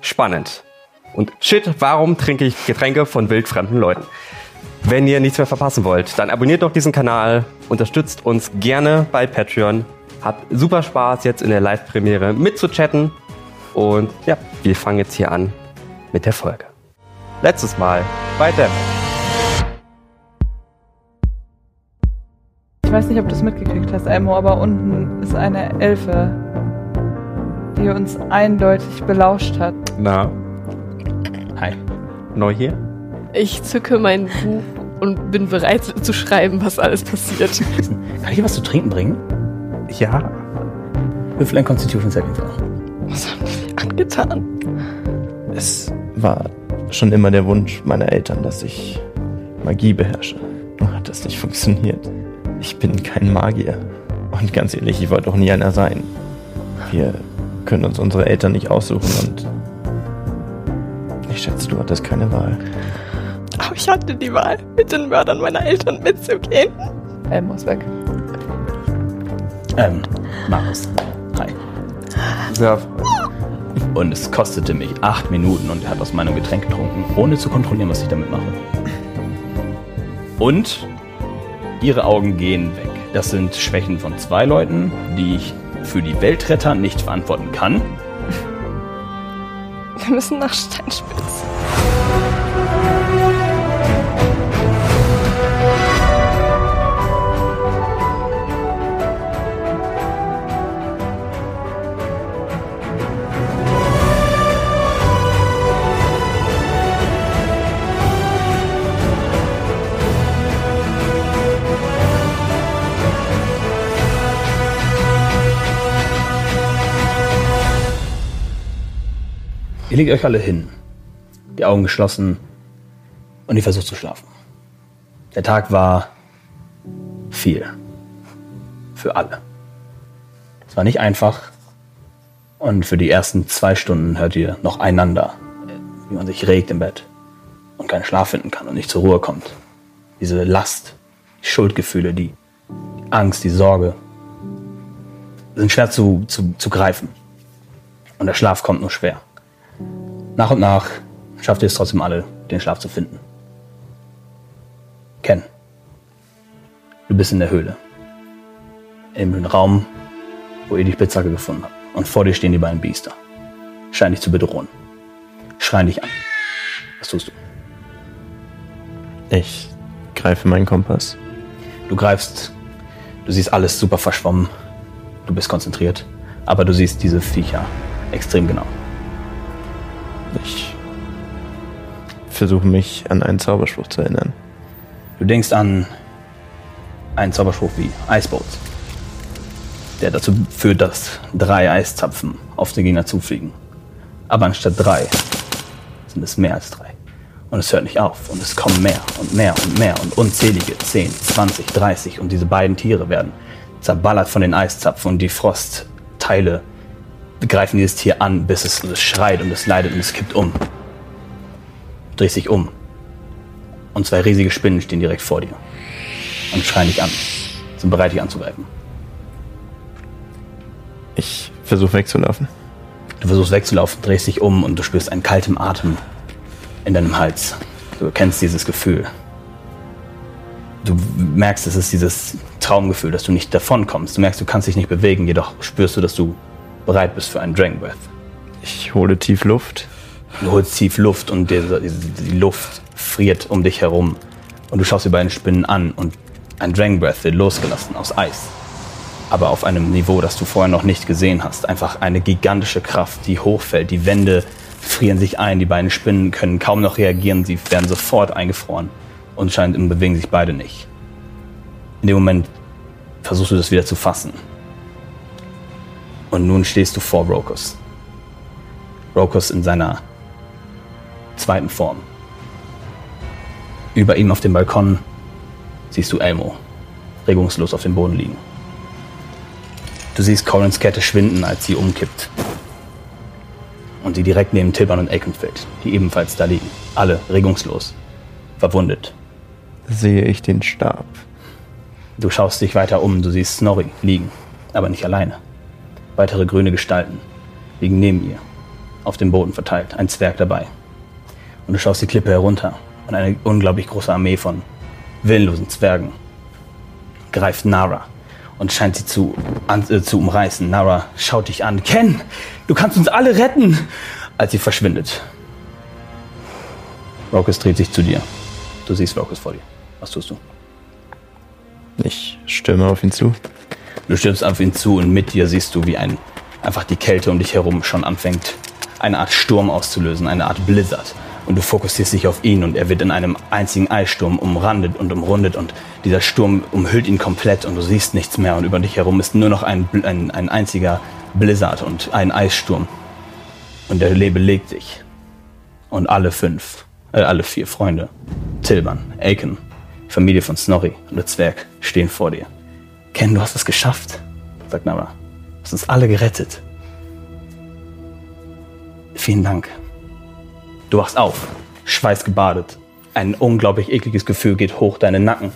spannend und shit, warum trinke ich Getränke von wildfremden Leuten? Wenn ihr nichts mehr verpassen wollt, dann abonniert doch diesen Kanal, unterstützt uns gerne bei Patreon, habt super Spaß jetzt in der Live-Premiere mitzuchatten und ja, wir fangen jetzt hier an mit der Folge. Letztes Mal Dammit. Ich weiß nicht, ob du es mitgekriegt hast, Elmo, aber unten ist eine Elfe, die uns eindeutig belauscht hat. Na, Hi. neu hier? Ich zücke mein Buch und bin bereit zu schreiben, was alles passiert. Kann ich was zu trinken bringen? Ja, Würfel ein Constitution Saving Throw. Was haben die angetan? Es war schon immer der Wunsch meiner Eltern, dass ich Magie beherrsche. Nur hat das nicht funktioniert. Ich bin kein Magier. Und ganz ehrlich, ich wollte auch nie einer sein. Wir können uns unsere Eltern nicht aussuchen und ich schätze, du hattest keine Wahl. Aber ich hatte die Wahl, mit den Mördern meiner Eltern mitzugehen. Elmo ist weg. Ähm, Markus. Hi. ja Und es kostete mich acht Minuten und er hat aus meinem Getränk getrunken, ohne zu kontrollieren, was ich damit mache. Und ihre Augen gehen weg. Das sind Schwächen von zwei Leuten, die ich für die Weltretter nicht verantworten kann. Wir müssen nach Steinspitz. Legt euch alle hin, die Augen geschlossen und ihr versucht zu schlafen. Der Tag war viel. Für alle. Es war nicht einfach. Und für die ersten zwei Stunden hört ihr noch einander, wie man sich regt im Bett und keinen Schlaf finden kann und nicht zur Ruhe kommt. Diese Last, die Schuldgefühle, die Angst, die Sorge sind schwer zu, zu, zu greifen. Und der Schlaf kommt nur schwer. Nach und nach schafft ihr es trotzdem alle, den Schlaf zu finden. Ken, du bist in der Höhle. Im Raum, wo ihr die Spitzhacke gefunden habt. Und vor dir stehen die beiden Biester. Scheinen dich zu bedrohen. Schreien dich an. Was tust du? Ich greife meinen Kompass. Du greifst, du siehst alles super verschwommen. Du bist konzentriert. Aber du siehst diese Viecher extrem genau. Ich versuche mich an einen Zauberspruch zu erinnern. Du denkst an einen Zauberspruch wie Icebolt, der dazu führt, dass drei Eiszapfen auf den Gegner zufliegen. Aber anstatt drei sind es mehr als drei. Und es hört nicht auf. Und es kommen mehr und mehr und mehr und unzählige 10, 20, 30. Und diese beiden Tiere werden zerballert von den Eiszapfen und die Frostteile greifen dieses Tier an, bis es, es schreit und es leidet und es kippt um. Du drehst dich um. Und zwei riesige Spinnen stehen direkt vor dir. Und schreien dich an. Sind bereit, dich anzugreifen. Ich versuche wegzulaufen. Du versuchst wegzulaufen, drehst dich um und du spürst einen kalten Atem in deinem Hals. Du kennst dieses Gefühl. Du merkst, es ist dieses Traumgefühl, dass du nicht davonkommst. Du merkst, du kannst dich nicht bewegen, jedoch spürst du, dass du bereit bist für einen Dragon Breath. Ich hole tief Luft. Du holst tief Luft und die, die, die Luft friert um dich herum. Und du schaust die beiden Spinnen an und ein Dragon Breath wird losgelassen aus Eis. Aber auf einem Niveau, das du vorher noch nicht gesehen hast. Einfach eine gigantische Kraft, die hochfällt. Die Wände frieren sich ein, die beiden Spinnen können kaum noch reagieren, sie werden sofort eingefroren und scheint bewegen sich beide nicht. In dem Moment versuchst du das wieder zu fassen. Und nun stehst du vor Rokus. Rokus in seiner zweiten Form. Über ihm auf dem Balkon siehst du Elmo, regungslos auf dem Boden liegen. Du siehst Corins Kette schwinden, als sie umkippt. Und sie direkt neben Tilban und Aiken fällt, die ebenfalls da liegen. Alle regungslos, verwundet. Sehe ich den Stab. Du schaust dich weiter um, du siehst Snorri liegen, aber nicht alleine. Weitere grüne Gestalten liegen neben ihr, auf dem Boden verteilt, ein Zwerg dabei. Und du schaust die Klippe herunter und eine unglaublich große Armee von willenlosen Zwergen greift Nara und scheint sie zu, an, äh, zu umreißen. Nara schaut dich an. Ken, du kannst uns alle retten! Als sie verschwindet. Rokus dreht sich zu dir. Du siehst Rokus vor dir. Was tust du? Ich stürme auf ihn zu. Du stürmst auf ihn zu und mit dir siehst du, wie ein, einfach die Kälte um dich herum schon anfängt, eine Art Sturm auszulösen, eine Art Blizzard. Und du fokussierst dich auf ihn und er wird in einem einzigen Eissturm umrandet und umrundet und dieser Sturm umhüllt ihn komplett und du siehst nichts mehr und über dich herum ist nur noch ein, ein, ein einziger Blizzard und ein Eissturm. Und der Lebe legt sich. Und alle fünf, äh, alle vier Freunde, Tilban, Aiken, Familie von Snorri und der Zwerg stehen vor dir. Ken, du hast es geschafft, sagt Nara. Du hast uns alle gerettet. Vielen Dank. Du wachst auf, schweißgebadet. Ein unglaublich ekliges Gefühl geht hoch deinen Nacken,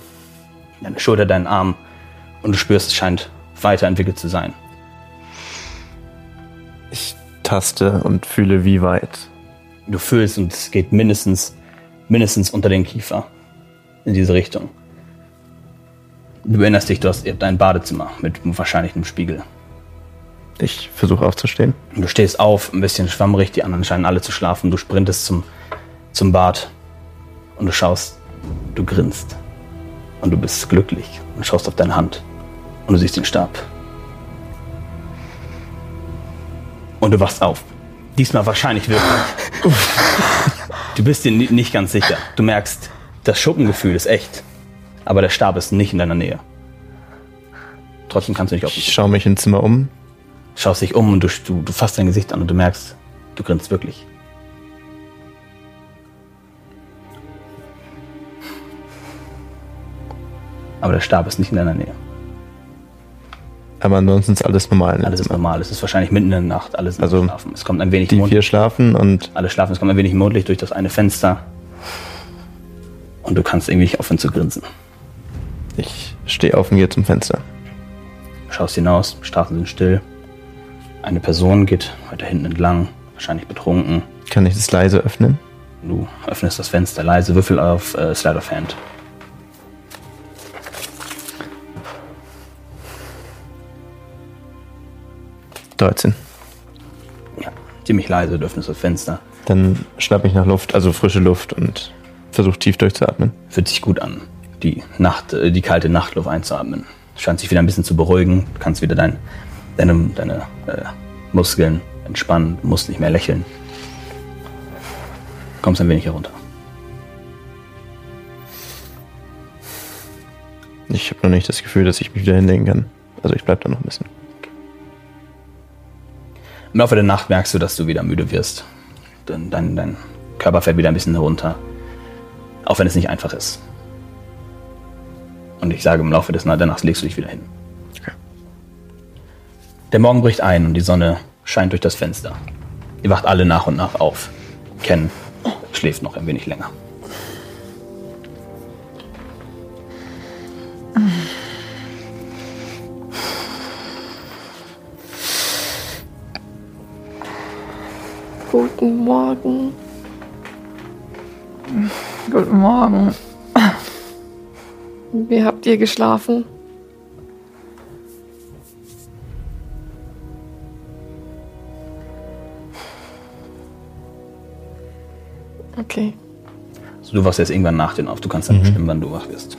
deine Schulter, deinen Arm und du spürst, es scheint weiterentwickelt zu sein. Ich taste und fühle, wie weit. Du fühlst und es geht mindestens, mindestens unter den Kiefer in diese Richtung. Du erinnerst dich, du hast ihr habt ein Badezimmer mit wahrscheinlich einem Spiegel. Ich versuche aufzustehen. Du stehst auf, ein bisschen schwammrig, die anderen scheinen alle zu schlafen. Du sprintest zum, zum Bad und du schaust, du grinst. Und du bist glücklich und schaust auf deine Hand und du siehst den Stab. Und du wachst auf. Diesmal wahrscheinlich wirklich. du bist dir ni- nicht ganz sicher. Du merkst, das Schuppengefühl ist echt. Aber der Stab ist nicht in deiner Nähe. Trotzdem kannst du nicht auf Ich schaue mich im Zimmer um. schaust dich um und du, du, du fasst dein Gesicht an und du merkst, du grinst wirklich. Aber der Stab ist nicht in deiner Nähe. Aber ansonsten ist alles normal. Alles ist normal. Es ist wahrscheinlich mitten in der Nacht. Alles Also, schlafen. Es kommt ein wenig Die Mond. vier schlafen und Alle schlafen. Es kommt ein wenig Mondlicht durch das eine Fenster. Und du kannst irgendwie nicht aufhören zu grinsen. Ich stehe auf und gehe zum Fenster. Du schaust hinaus. Straßen sind still. Eine Person geht weiter hinten entlang. Wahrscheinlich betrunken. Kann ich das leise öffnen? Du öffnest das Fenster leise, Würfel auf äh, Slide of Hand. Ja, ziemlich leise, du öffnest das Fenster. Dann schnapp ich nach Luft, also frische Luft und versuche tief durchzuatmen. Fühlt sich gut an, die Nacht, äh, die kalte Nachtluft einzuatmen. Scheint sich wieder ein bisschen zu beruhigen. Du kannst wieder dein, deine, deine äh, Muskeln entspannen, du musst nicht mehr lächeln. Kommst ein wenig herunter. Ich habe noch nicht das Gefühl, dass ich mich wieder hinlegen kann. Also ich bleib da noch ein bisschen. Im Laufe der Nacht merkst du, dass du wieder müde wirst. Dein, dein, dein Körper fällt wieder ein bisschen herunter. Auch wenn es nicht einfach ist. Und ich sage, im Laufe des, der Nacht legst du dich wieder hin. Okay. Der Morgen bricht ein und die Sonne scheint durch das Fenster. Ihr wacht alle nach und nach auf. Ken schläft noch ein wenig länger. Guten Morgen. Guten Morgen. Wie habt ihr geschlafen? Okay. Also du wachst jetzt irgendwann nach den auf. Du kannst dann bestimmen, wann du wach wirst.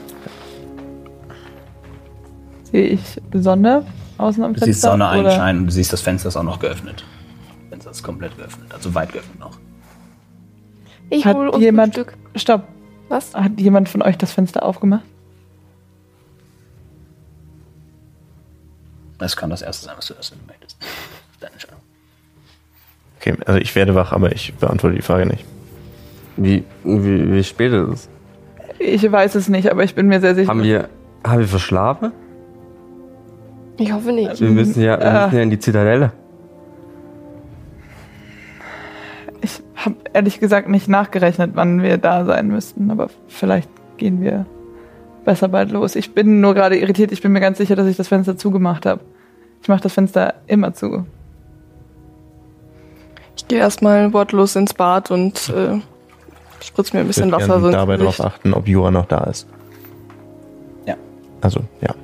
Sehe ich Sonne außen am Du Fenster? siehst Sonne einscheinen und du siehst, das Fenster ist auch noch geöffnet. Das Fenster ist komplett geöffnet, also weit geöffnet noch. Ich Hat hol uns jemand- Frühstück. Stopp. Was? Hat jemand von euch das Fenster aufgemacht? Das kann das erste sein, was du du möchtest. Das ist Deine Entscheidung. Okay, also ich werde wach, aber ich beantworte die Frage nicht. Wie, wie, wie spät ist es? Ich weiß es nicht, aber ich bin mir sehr sicher. Haben wir, haben wir verschlafen? Ich hoffe nicht. Wir müssen ja, wir Äh. müssen ja in die Zitadelle. Ich habe ehrlich gesagt nicht nachgerechnet, wann wir da sein müssten, aber vielleicht gehen wir besser bald los. Ich bin nur gerade irritiert. Ich bin mir ganz sicher, dass ich das Fenster zugemacht habe. Ich mache das Fenster immer zu. Ich gehe erstmal wortlos ins Bad und äh, spritz mir ein Ich bisschen würde Wasser. ins dabei darauf achten, ob Jura noch da ist. Ja. Also, ja.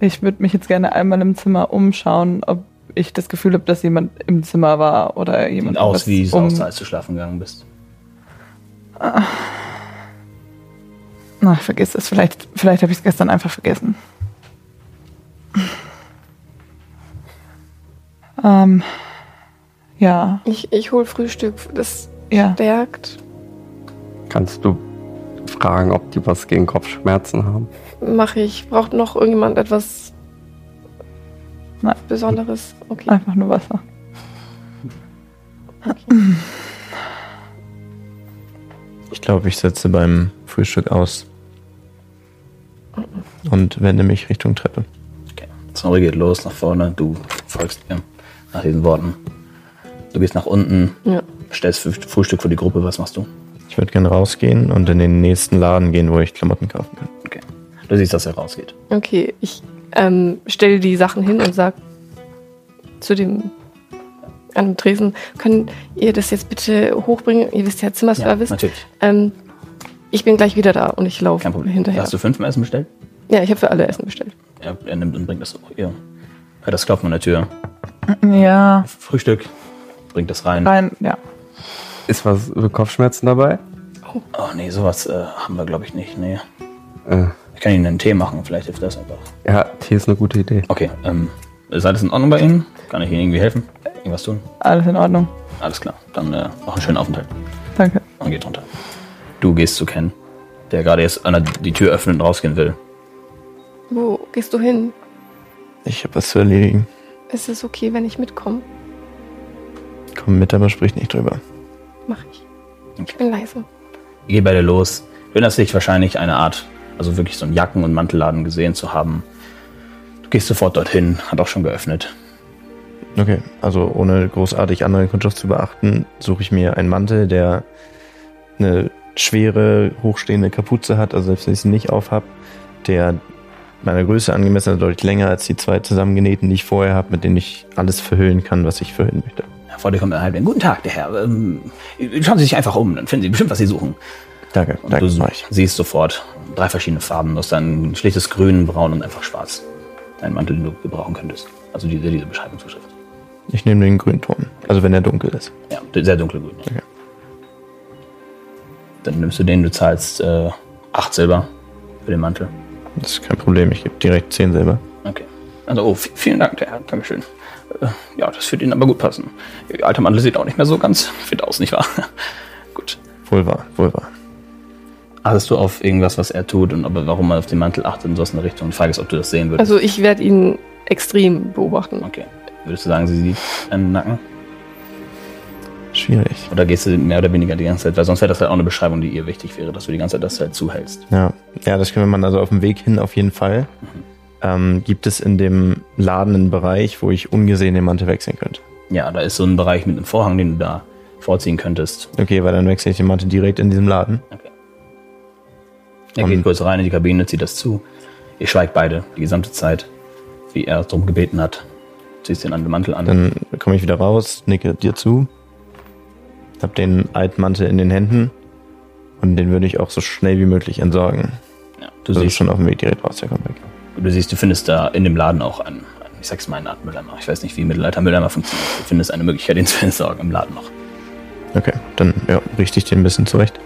Ich würde mich jetzt gerne einmal im Zimmer umschauen, ob ich das Gefühl habe, dass jemand im Zimmer war oder jemand Sieht aus, wie es um... aussah, als du schlafen gegangen bist. Na, vergiss es. Vielleicht, vielleicht habe ich es gestern einfach vergessen. Ähm, ja, Ich, ich hol Frühstück. Das ja. stärkt. Kannst du fragen, ob die was gegen Kopfschmerzen haben? Mache ich. Braucht noch irgendjemand etwas Nein. Besonderes? Okay. Einfach nur Wasser. Ich glaube, ich setze beim Frühstück aus. Und wende mich Richtung Treppe. Okay. Snorri geht los nach vorne, du folgst ihr nach diesen Worten. Du gehst nach unten, Ja. stellst Früh- Frühstück für die Gruppe, was machst du? Ich würde gerne rausgehen und in den nächsten Laden gehen, wo ich Klamotten kaufen kann. Okay. Du siehst, dass er rausgeht. Okay, ich ähm, stelle die Sachen hin und sag zu dem an dem Tresen, können ihr das jetzt bitte hochbringen? Ihr wisst ja Zimmerservice. natürlich. ähm, ich bin gleich wieder da und ich laufe hinterher. Hast du fünf Essen bestellt? Ja, ich habe für alle Essen bestellt. Er, er nimmt und bringt das hoch. Ihr hört das Klopfen an der Tür. Ja, Frühstück, bringt das rein. rein, ja. Ist was für Kopfschmerzen dabei? Oh nee, sowas äh, haben wir glaube ich nicht. Nee. Äh, Ich kann Ihnen einen Tee machen, vielleicht hilft das einfach. ja, Tee ist eine gute Idee. Okay, ähm, ist alles in Ordnung bei Ihnen? Kann ich Ihnen irgendwie helfen? Irgendwas tun? Alles in Ordnung. Alles klar. Dann äh, noch einen schönen Aufenthalt. Danke. Und geht runter. Du gehst zu Ken, der gerade jetzt an der, die Tür öffnet und rausgehen will. Wo gehst du hin? Ich habe was zu erledigen. Ist es okay, wenn ich mitkomme? Komm mit, aber sprich nicht drüber. Mach ich. Ich bin leise. Ihr geht beide los. Du erinnerst dich wahrscheinlich eine Art, also wirklich so einen Jacken- und Mantelladen gesehen zu haben. Du gehst sofort dorthin, hat auch schon geöffnet. Okay, also ohne großartig andere Kundschaft zu beachten, suche ich mir einen Mantel, der eine schwere, hochstehende Kapuze hat, also selbst wenn ich sie nicht aufhab, der meiner Größe angemessen ist, deutlich länger als die zwei zusammengenähten, die ich vorher habe, mit denen ich alles verhüllen kann, was ich verhüllen möchte. Vor dir kommt er halt, guten Tag, der Herr. Ähm, schauen Sie sich einfach um, dann finden Sie bestimmt, was Sie suchen. Danke, Und danke, du siehst sofort drei verschiedene Farben. Du hast ein schlichtes Grün, Braun und einfach Schwarz. Ein Mantel, den du gebrauchen könntest. Also diese, diese Beschreibung zur Schrift. Ich nehme den Grünton, also wenn er dunkel ist. Ja, sehr dunkelgrün. Okay. Dann nimmst du den, du zahlst äh, acht Silber für den Mantel. Das ist kein Problem, ich gebe direkt 10 Silber. Okay. Also, oh, vielen Dank, der Herr. Dankeschön. Äh, ja, das wird Ihnen aber gut passen. Ihr alter Mantel sieht auch nicht mehr so ganz fit aus, nicht wahr? gut. Wohl wahr, wohl wahr. Achtest du auf irgendwas, was er tut und ob er, warum er auf den Mantel achtet und so aus einer Richtung und fragst, ob du das sehen würdest? Also ich werde ihn extrem beobachten. okay. Würdest du sagen, sie sieht einen Nacken? Schwierig. Oder gehst du mehr oder weniger die ganze Zeit? Weil sonst wäre das halt auch eine Beschreibung, die ihr wichtig wäre, dass du die ganze Zeit das halt zuhältst. Ja, ja, das können wir mal also auf dem Weg hin auf jeden Fall. Ähm, gibt es in dem Laden einen Bereich, wo ich ungesehen den Mantel wechseln könnte? Ja, da ist so ein Bereich mit einem Vorhang, den du da vorziehen könntest. Okay, weil dann wechsle ich den Mantel direkt in diesem Laden. Er Und- geht kurz rein in die Kabine, zieht das zu. Ihr schweigt beide die gesamte Zeit, wie er darum gebeten hat. Ziehst den anderen Mantel an. Dann komme ich wieder raus, nicke dir zu, hab den alten Mantel in den Händen und den würde ich auch so schnell wie möglich entsorgen. ja, du, Also siehst, schon auf dem Weg direkt raus, der kommt weg. du siehst, du findest da in dem Laden auch einen, einen ich sag's mal, eine Art Mülleimer. Ich weiß nicht, wie Mittelalter-Mülleimer funktioniert. Du findest eine Möglichkeit, den zu entsorgen im Laden noch. Okay, dann ja, richte ich den ein bisschen zurecht.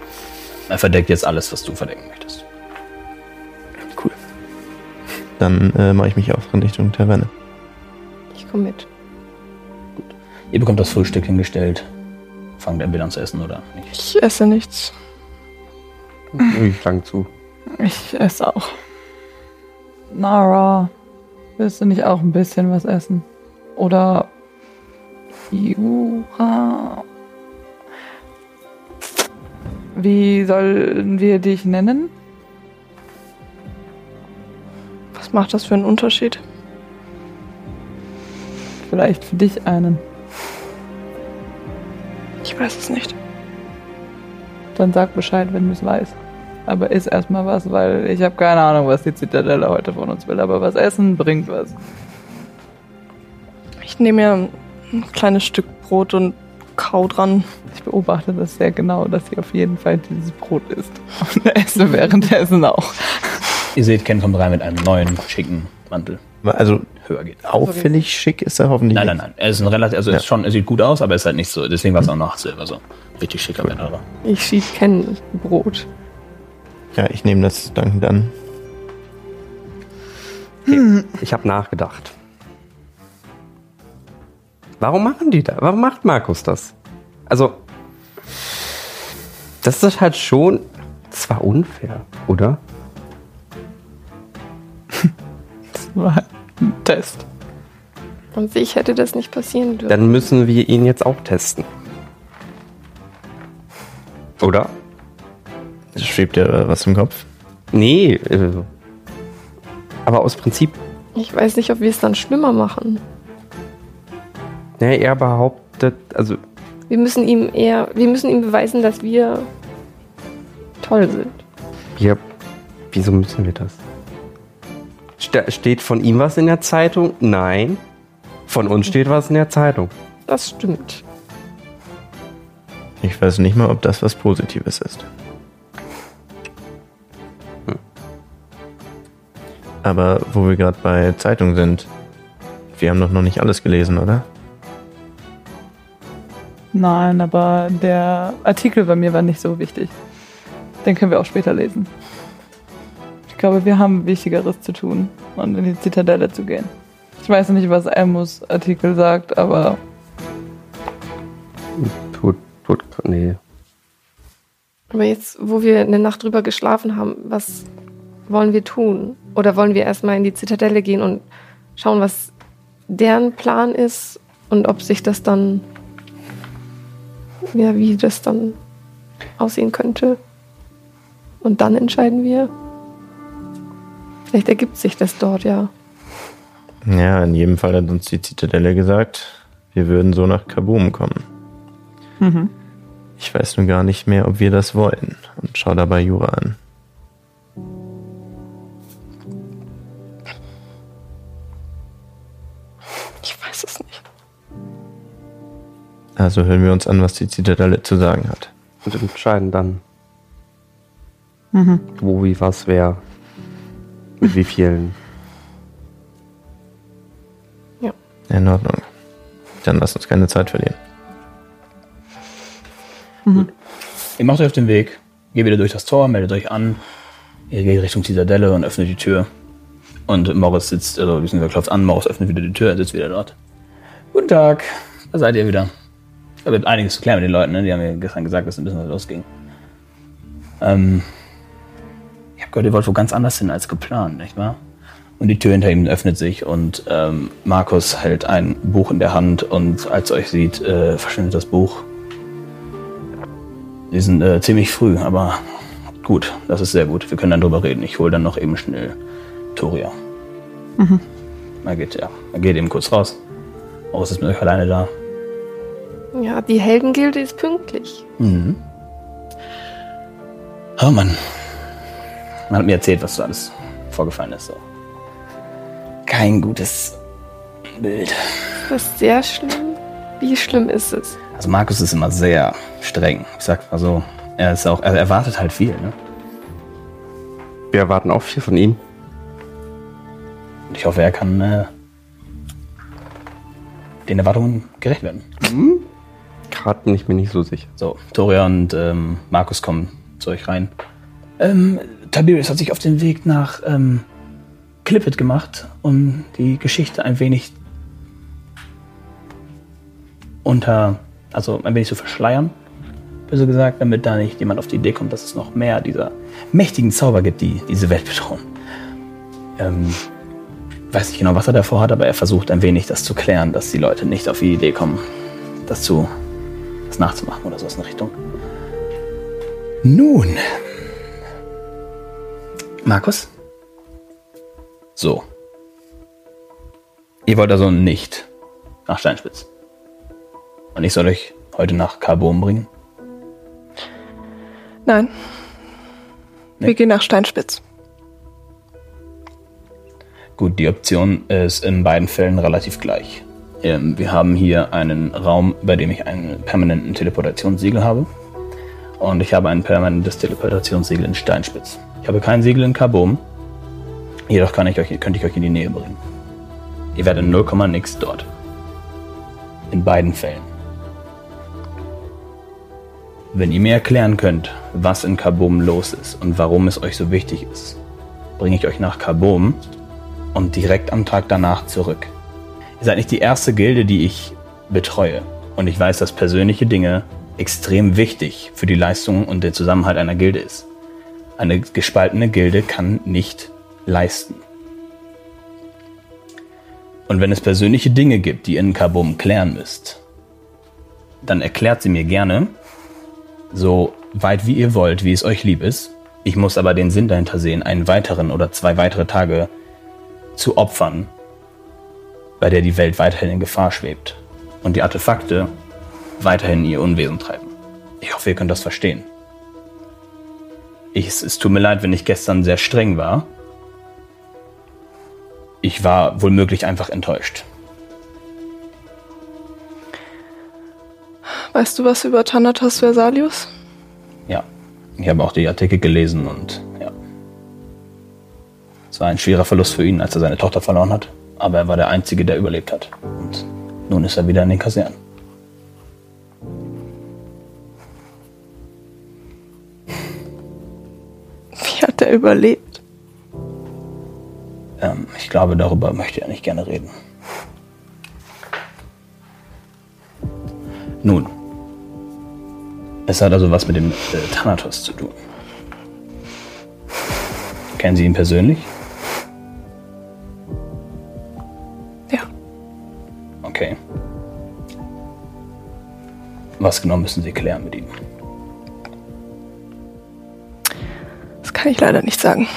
Er verdeckt jetzt alles, was du verdecken möchtest. Cool. Dann äh, mache ich mich auf in Richtung Taverne. Ich komme mit. Ihr bekommt das Frühstück hingestellt. Fangt entweder an zu essen oder nicht. Ich esse nichts. Ich lang zu. Ich esse auch. Nara, willst du nicht auch ein bisschen was essen? Oder Jura? Wie sollen wir dich nennen? Was macht das für einen Unterschied? Vielleicht für dich einen. Ich weiß es nicht. Dann sag Bescheid, wenn du es weißt. Aber iss erstmal was, weil ich habe keine Ahnung, was die Zitadelle heute von uns will. Aber was essen bringt was. Ich nehme mir ein kleines Stück Brot und kau dran. Ich beobachte das sehr genau, dass sie auf jeden Fall dieses Brot isst. Und esse währenddessen auch. Ihr seht, Ken kommt rein mit einem neuen, schicken Mantel. Also Höher geht. auffällig schick ist er hoffentlich Nein, nein, nicht. nein. Er ist ein relativ, also Ja. ist schon, er sieht gut aus, aber er ist halt nicht so. Deswegen war es auch noch Silber so. Richtig schicker Männer. Ich schieb Ken Brot. Ja, ich nehme das dankend an. Ich habe nachgedacht. Warum machen die da? Warum macht Markus das? Also, das ist halt schon zwar unfair, oder? Das war halt Test. An sich hätte das nicht passieren dürfen. Dann müssen wir ihn jetzt auch testen. Oder? Schwebt dir was im Kopf? Nee. äh, Aber aus Prinzip, Ich weiß nicht, ob wir es dann schlimmer machen. ne, er behauptet, also Wir müssen ihm eher, wir müssen ihm beweisen, dass wir toll sind. wir, wieso müssen wir das? Ste steht von ihm was in der Zeitung? Nein. Von uns steht was in der Zeitung. Das stimmt. Ich weiß nicht mal, ob das was Positives ist. Aber wo wir gerade bei Zeitung sind, wir haben doch noch nicht alles gelesen, oder? Nein, aber der Artikel bei mir war nicht so wichtig. Den können wir auch später lesen. Ich glaube, wir haben Wichtigeres zu tun und in die Zitadelle zu gehen. Ich weiß nicht, was Elmus Artikel sagt, aber Tut, tut, nee. Aber jetzt, wo wir eine Nacht drüber geschlafen haben, was wollen wir tun? Oder wollen wir erstmal in die Zitadelle gehen und schauen, was deren Plan ist und ob sich das dann, ja, wie das dann aussehen könnte? Und dann entscheiden wir. Vielleicht ergibt sich das dort, ja. Ja, in jedem Fall hat uns die Zitadelle gesagt, wir würden so nach Kaboom kommen. Ich weiß nun gar nicht mehr, ob wir das wollen. Und schau dabei Jura an. Ich weiß es nicht. Also hören wir uns an, was die Zitadelle zu sagen hat. Und entscheiden dann. Wo, wie, was, wer. Mit wie vielen. In Ordnung. Dann lass uns keine Zeit verlieren. Ihr macht euch auf den Weg, geht wieder durch das Tor, meldet euch an. Ihr geht Richtung Zitadelle und öffnet die Tür. Und Morris sitzt, also beziehungsweise klopft an, Morris öffnet wieder die Tür, er sitzt wieder dort. Guten Tag, da seid ihr wieder. Da gibt einiges zu klären mit den Leuten, ne? die haben mir gestern gesagt, dass ein bisschen was losging. Ähm, gehört, ihr wollt wo ganz anders hin als geplant, nicht wahr? Und die Tür hinter ihm öffnet sich und ähm, Markus hält ein Buch in der Hand und als er euch sieht, äh, verschwindet das Buch. Wir sind äh, ziemlich früh, aber gut, das ist sehr gut. Wir können dann drüber reden. Ich hole dann noch eben schnell Toria. Er geht, ja, er geht eben kurz raus. Morris ist mit euch alleine da. Ja, die Heldengilde ist pünktlich. Mhm. Oh Mann. Man hat mir erzählt, was so alles vorgefallen ist. So. Kein gutes Bild. Das ist sehr schlimm. Wie schlimm ist es? Also Markus ist immer sehr streng. Ich sag mal so, er ist auch, er erwartet halt viel. Ne? Wir erwarten auch viel von ihm. Und ich hoffe, er kann äh, den Erwartungen gerecht werden. Gerade bin ich mir nicht so sicher. So, Toria und ähm, Markus kommen zu euch rein. Ähm, Tiberius hat sich auf den Weg nach ähm, Clippet gemacht, um die Geschichte ein wenig unter, also ein wenig zu verschleiern, böse gesagt, damit da nicht jemand auf die Idee kommt, dass es noch mehr dieser mächtigen Zauber gibt, die diese Welt bedrohen. Ähm, weiß nicht genau, was er davor hat, aber er versucht ein wenig das zu klären, dass die Leute nicht auf die Idee kommen, das zu das nachzumachen oder sowas in der Richtung. Nun. Markus? So. Ihr wollt also nicht nach Steinspitz. Und ich soll euch heute nach Carbon bringen? Nein. Nee. Wir gehen nach Steinspitz. Gut, die Option ist in beiden Fällen relativ gleich. Ähm, wir haben hier einen Raum, bei dem ich einen permanenten Teleportationssiegel habe. Und ich habe ein permanentes Teleportationssiegel in Steinspitz. Ich habe kein Siegel in Carbon. Jedoch kann ich euch, könnte ich euch in die Nähe bringen. Ihr werdet 0, nix dort. In beiden Fällen. Wenn ihr mir erklären könnt, was in Carbom los ist und warum es euch so wichtig ist, bringe ich euch nach Carbom und direkt am Tag danach zurück. Ihr seid nicht die erste Gilde, die ich betreue. Und ich weiß, dass persönliche Dinge extrem wichtig für die Leistung und den Zusammenhalt einer Gilde ist. Eine gespaltene Gilde kann nicht leisten. Und wenn es persönliche Dinge gibt, die ihr in Kabum klären müsst, dann erklärt sie mir gerne, so weit wie ihr wollt, wie es euch lieb ist. Ich muss aber den Sinn dahinter sehen, einen weiteren oder zwei weitere Tage zu opfern, bei der die Welt weiterhin in Gefahr schwebt und die Artefakte weiterhin ihr Unwesen treiben. Ich hoffe, ihr könnt das verstehen. Ich, es, es tut mir leid, wenn ich gestern sehr streng war. Ich war wohl möglich einfach enttäuscht. Weißt du was über Thanatos Versalius? Ja, ich habe auch die Artikel gelesen und ja. Es war ein schwerer Verlust für ihn, als er seine Tochter verloren hat. Aber er war der Einzige, der überlebt hat. Und nun ist er wieder in den Kasernen. Hat er überlebt? Ähm, ich glaube, darüber möchte er nicht gerne reden. Nun, es hat also was mit dem äh, Thanatos zu tun. Kennen Sie ihn persönlich? Ja. Okay. Was genau müssen Sie klären mit ihm? Kann ich leider nicht sagen.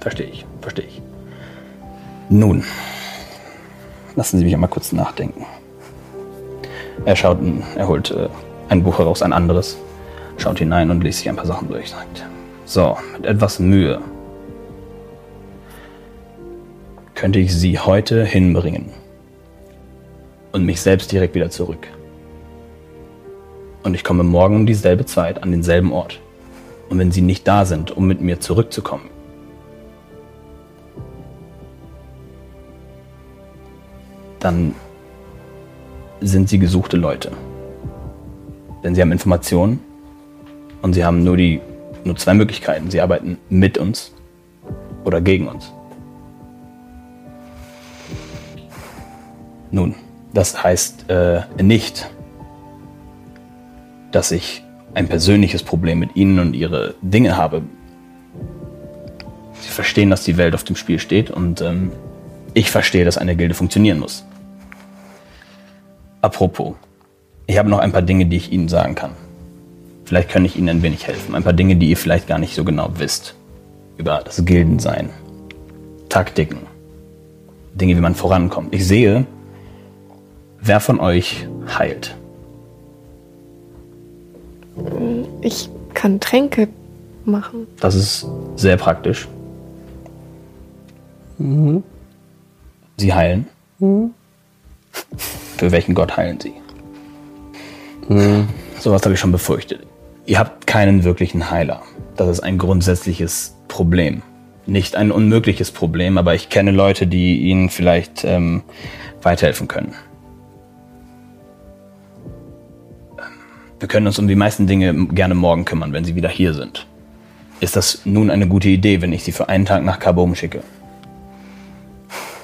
Verstehe ich, verstehe ich. Nun, lassen Sie mich einmal kurz nachdenken. Er schaut, er holt äh, ein Buch heraus, ein anderes, schaut hinein und liest sich ein paar Sachen durch. Sagt, so, mit etwas Mühe könnte ich Sie heute hinbringen und mich selbst direkt wieder zurück. Und ich komme morgen um dieselbe Zeit an denselben Ort. Und wenn Sie nicht da sind, um mit mir zurückzukommen, dann sind sie gesuchte Leute. Denn sie haben Informationen und sie haben nur die nur zwei Möglichkeiten. Sie arbeiten mit uns oder gegen uns. Nun, das heißt äh, nicht, dass ich ein persönliches Problem mit ihnen und ihre Dinge habe. Sie verstehen, dass die Welt auf dem Spiel steht und ähm, ich verstehe, dass eine Gilde funktionieren muss. Apropos, ich habe noch ein paar Dinge, die ich Ihnen sagen kann. Vielleicht kann ich Ihnen ein wenig helfen. Ein paar Dinge, die ihr vielleicht gar nicht so genau wisst. Über das Gildensein, Taktiken, Dinge, wie man vorankommt. Ich sehe, wer von euch heilt. Ich kann Tränke machen. Das ist sehr praktisch. Sie heilen. Für welchen Gott heilen sie? Sowas habe ich schon befürchtet. Ihr habt keinen wirklichen Heiler. Das ist ein grundsätzliches Problem. Nicht ein unmögliches Problem, aber ich kenne Leute, die Ihnen vielleicht ähm, weiterhelfen können. Wir können uns um die meisten Dinge gerne morgen kümmern, wenn Sie wieder hier sind. Ist das nun eine gute Idee, wenn ich Sie für einen Tag nach Carbom schicke?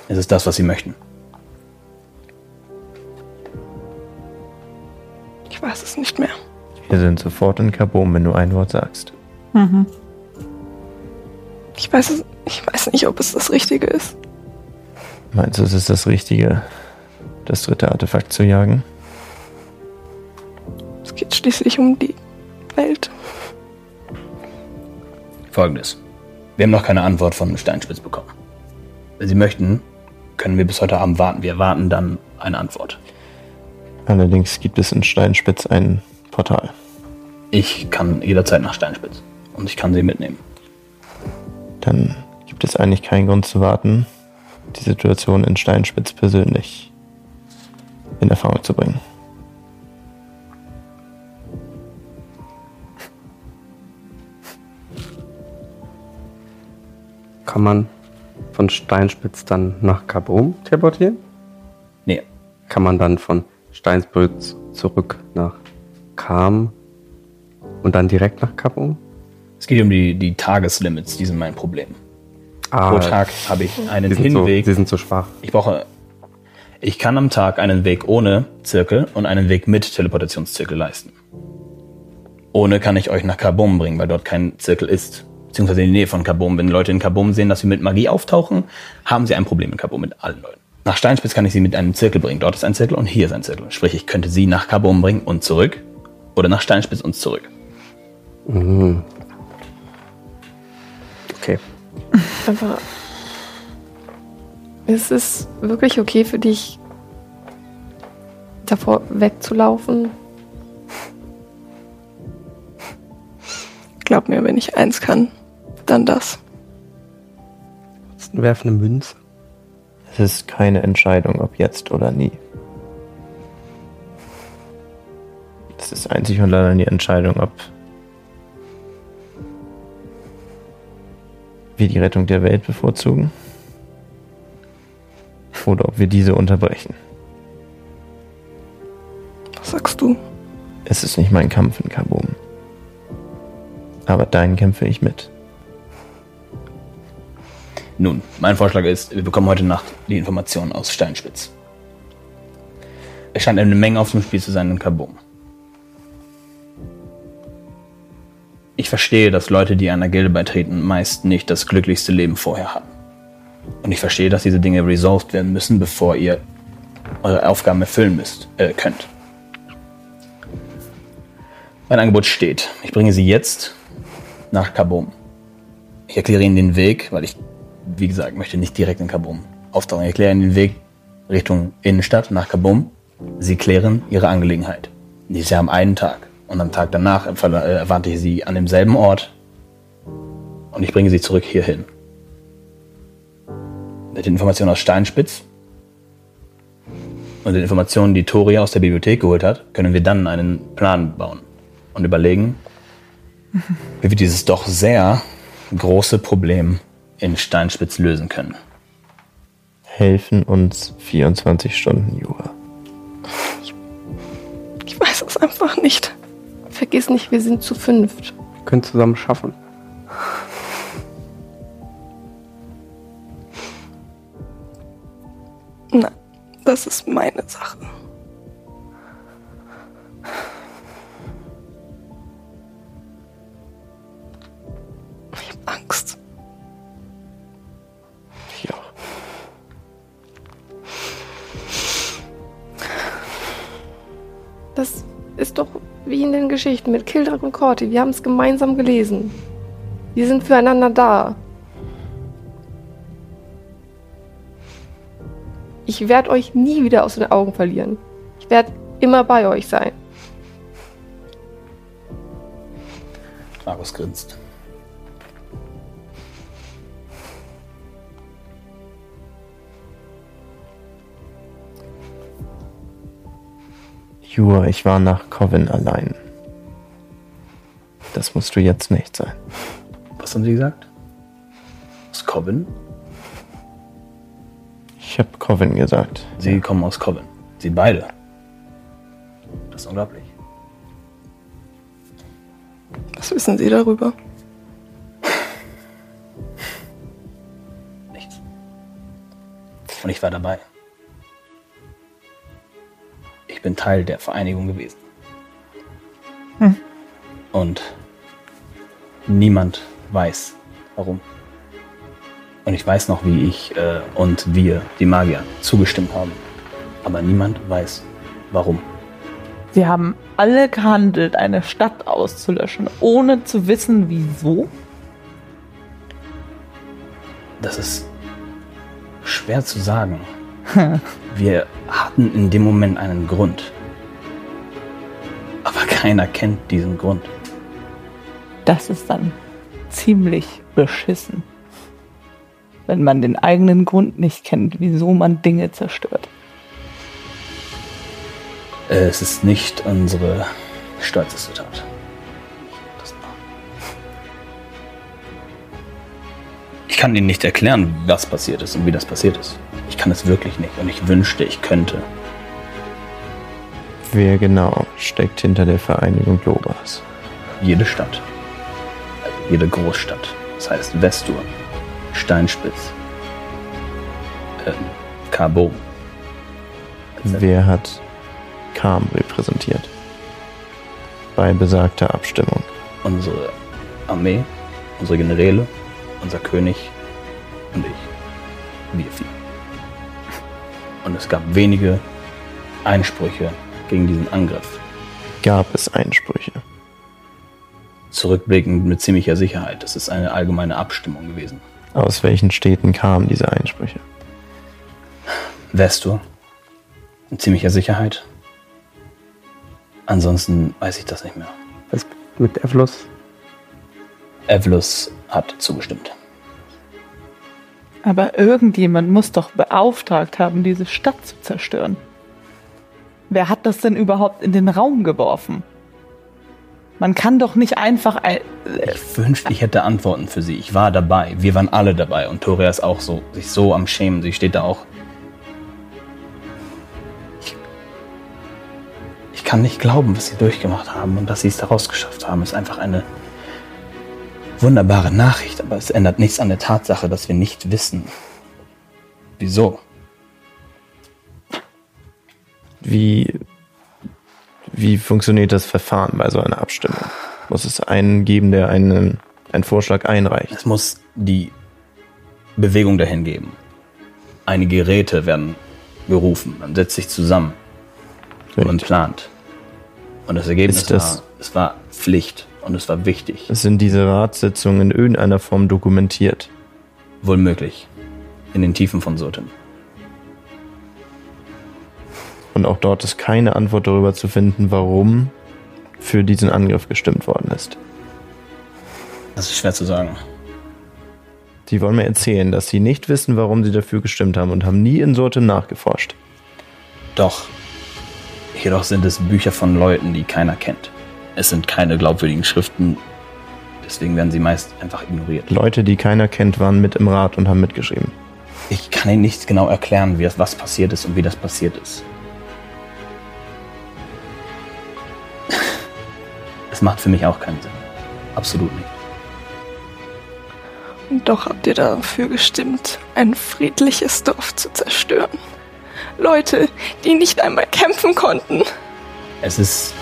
Ist es das, was Sie möchten? Ich weiß es nicht mehr. Wir sind sofort in Carbon, wenn du ein Wort sagst. Ich weiß es, ich weiß nicht, ob es das Richtige ist. Meinst du, es ist das Richtige, das dritte Artefakt zu jagen? Es geht schließlich um die Welt. Folgendes. Wir haben noch keine Antwort von Steinspitz bekommen. Wenn Sie möchten, können wir bis heute Abend warten. Wir warten dann eine Antwort. Allerdings gibt es in Steinspitz ein Portal. Ich kann jederzeit nach Steinspitz. Und ich kann Sie mitnehmen. Dann gibt es eigentlich keinen Grund zu warten, die Situation in Steinspitz persönlich in Erfahrung zu bringen. Kann man von Steinspitz dann nach Kabum teleportieren? Nee. Kann man dann von Steinspitz zurück nach Kam und dann direkt nach Kabum? Es geht um die, die Tageslimits, die sind mein Problem. Ah, Pro Tag habe ich einen die sind, so, Hinweg. die sind so schwach. Ich brauche. Ich kann am Tag einen Weg ohne Zirkel und einen Weg mit Teleportationszirkel leisten. Ohne kann ich euch nach Kabum bringen, weil dort kein Zirkel ist. Beziehungsweise in die Nähe von Kabum. Wenn Leute in Kabum sehen, dass sie mit Magie auftauchen, haben sie ein Problem in Kabum mit allen Leuten. Nach Steinspitz kann ich sie mit einem Zirkel bringen. Dort ist ein Zirkel und hier ist ein Zirkel. Sprich, ich könnte sie nach Kabum bringen und zurück. Oder nach Steinspitz und zurück. Okay. Aber ist es wirklich okay für dich, davor wegzulaufen? Glaub mir, wenn ich eins kann, dann das. Werfen eine Münze. Es ist keine Entscheidung, ob jetzt oder nie. Es ist einzig und allein die Entscheidung, ob wir die Rettung der Welt bevorzugen oder ob wir diese unterbrechen. Was sagst du? Es ist nicht mein Kampf in Kabum. Aber deinen kämpfe ich mit. Nun, mein Vorschlag ist, wir bekommen heute Nacht die Informationen aus Steinspitz. Es scheint eine Menge auf dem Spiel zu sein in Kabum. Ich verstehe, dass Leute, die einer Gilde beitreten, meist nicht das glücklichste Leben vorher haben. Und ich verstehe, dass diese Dinge resolved werden müssen, bevor ihr eure Aufgaben erfüllen müsst, äh, könnt. Mein Angebot steht. Ich bringe sie jetzt nach Kabum. Ich erkläre ihnen den Weg, weil ich, wie gesagt, möchte nicht direkt in Kabum auftauchen. Ich erkläre ihnen den Weg Richtung Innenstadt nach Kabum. Sie klären ihre Angelegenheit. Die ist ja am einen Tag. Und am Tag danach äh, erwarte ich sie an demselben Ort. Und ich bringe sie zurück hierhin. Mit den Informationen aus Steinspitz und den Informationen, die Tori aus der Bibliothek geholt hat, können wir dann einen Plan bauen und überlegen, wie wir dieses doch sehr große Problem in Steinspitz lösen können. Helfen uns 24 Stunden, Jura. Ich weiß es einfach nicht. Vergiss nicht, wir sind zu fünft. Wir können zusammen schaffen. Nein, das ist meine Sache. Ich habe Angst. Das ist doch wie in den Geschichten mit Kildrak und Corti. Wir haben es gemeinsam gelesen. Wir sind füreinander da. Ich werde euch nie wieder aus den Augen verlieren. Ich werde immer bei euch sein. Argus grinst. Jura, ich war nach Coven allein. Das musst du jetzt nicht sein. Was haben Sie gesagt? Aus Coven? Ich habe Coven gesagt. Sie kommen aus Coven. Sie beide. Das ist unglaublich. Was wissen Sie darüber? Nichts. Und ich war dabei. Ich bin Teil der Vereinigung gewesen. Und niemand weiß, warum. Und ich weiß noch, wie ich äh, und wir, die Magier, zugestimmt haben. Aber niemand weiß, warum. Sie haben alle gehandelt, eine Stadt auszulöschen, ohne zu wissen, wieso. Das ist schwer zu sagen. Wir hatten in dem Moment einen Grund. Aber keiner kennt diesen Grund. Das ist dann ziemlich beschissen. Wenn man den eigenen Grund nicht kennt, wieso man Dinge zerstört. Es ist nicht unsere stolzeste Tat. Ich kann Ihnen nicht erklären, was passiert ist und wie das passiert ist. Ich kann es wirklich nicht und ich wünschte, ich könnte. Wer genau steckt hinter der Vereinigung Lobas? Jede Stadt, jede Großstadt, das heißt Vestur, Steinspitz, äh, Carbon. Wer hat Kam repräsentiert? Bei besagter Abstimmung. Unsere Armee, unsere Generäle, unser König und ich. Wir vier. Und es gab wenige Einsprüche gegen diesen Angriff. Gab es Einsprüche? Zurückblickend mit ziemlicher Sicherheit. Das ist eine allgemeine Abstimmung gewesen. Aus welchen Städten kamen diese Einsprüche? Vestur. Mit ziemlicher Sicherheit. Ansonsten weiß ich das nicht mehr. Was mit Evlus? Evlus hat zugestimmt. Aber irgendjemand muss doch beauftragt haben, diese Stadt zu zerstören. Wer hat das denn überhaupt in den Raum geworfen? Man kann doch nicht einfach ein, Ich wünschte, ich hätte Antworten für sie. Ich war dabei. Wir waren alle dabei. Und Toria ist auch so, sich so am Schämen. Sie steht da auch. Ich, ich kann nicht glauben, was sie durchgemacht haben und dass sie es daraus geschafft haben. Ist einfach eine wunderbare Nachricht. Aber es ändert nichts an der Tatsache, dass wir nicht wissen, wieso. Wie, wie funktioniert das Verfahren bei so einer Abstimmung? Muss es einen geben, der einen, einen Vorschlag einreicht? Es muss die Bewegung dahin geben. Einige Räte werden gerufen. Man setzt sich zusammen und Richtig. plant. Und das Ergebnis Ist das- war, es war Pflicht und es war wichtig. Sind diese Ratssitzungen in irgendeiner Form dokumentiert? Wohl möglich. In den Tiefen von Sotem. Und auch dort ist keine Antwort darüber zu finden, warum für diesen Angriff gestimmt worden ist. Das ist schwer zu sagen. Sie wollen mir erzählen, dass sie nicht wissen, warum sie dafür gestimmt haben und haben nie in Sorte nachgeforscht. Doch. Jedoch sind es Bücher von Leuten, die keiner kennt. Es sind keine glaubwürdigen Schriften. Deswegen werden sie meist einfach ignoriert. Leute, die keiner kennt, waren mit im Rat und haben mitgeschrieben. Ich kann Ihnen nicht genau erklären, wie, was passiert ist und wie das passiert ist. Es macht für mich auch keinen Sinn. Absolut nicht. Und doch habt ihr dafür gestimmt, ein friedliches Dorf zu zerstören. Leute, die nicht einmal kämpfen konnten. Es ist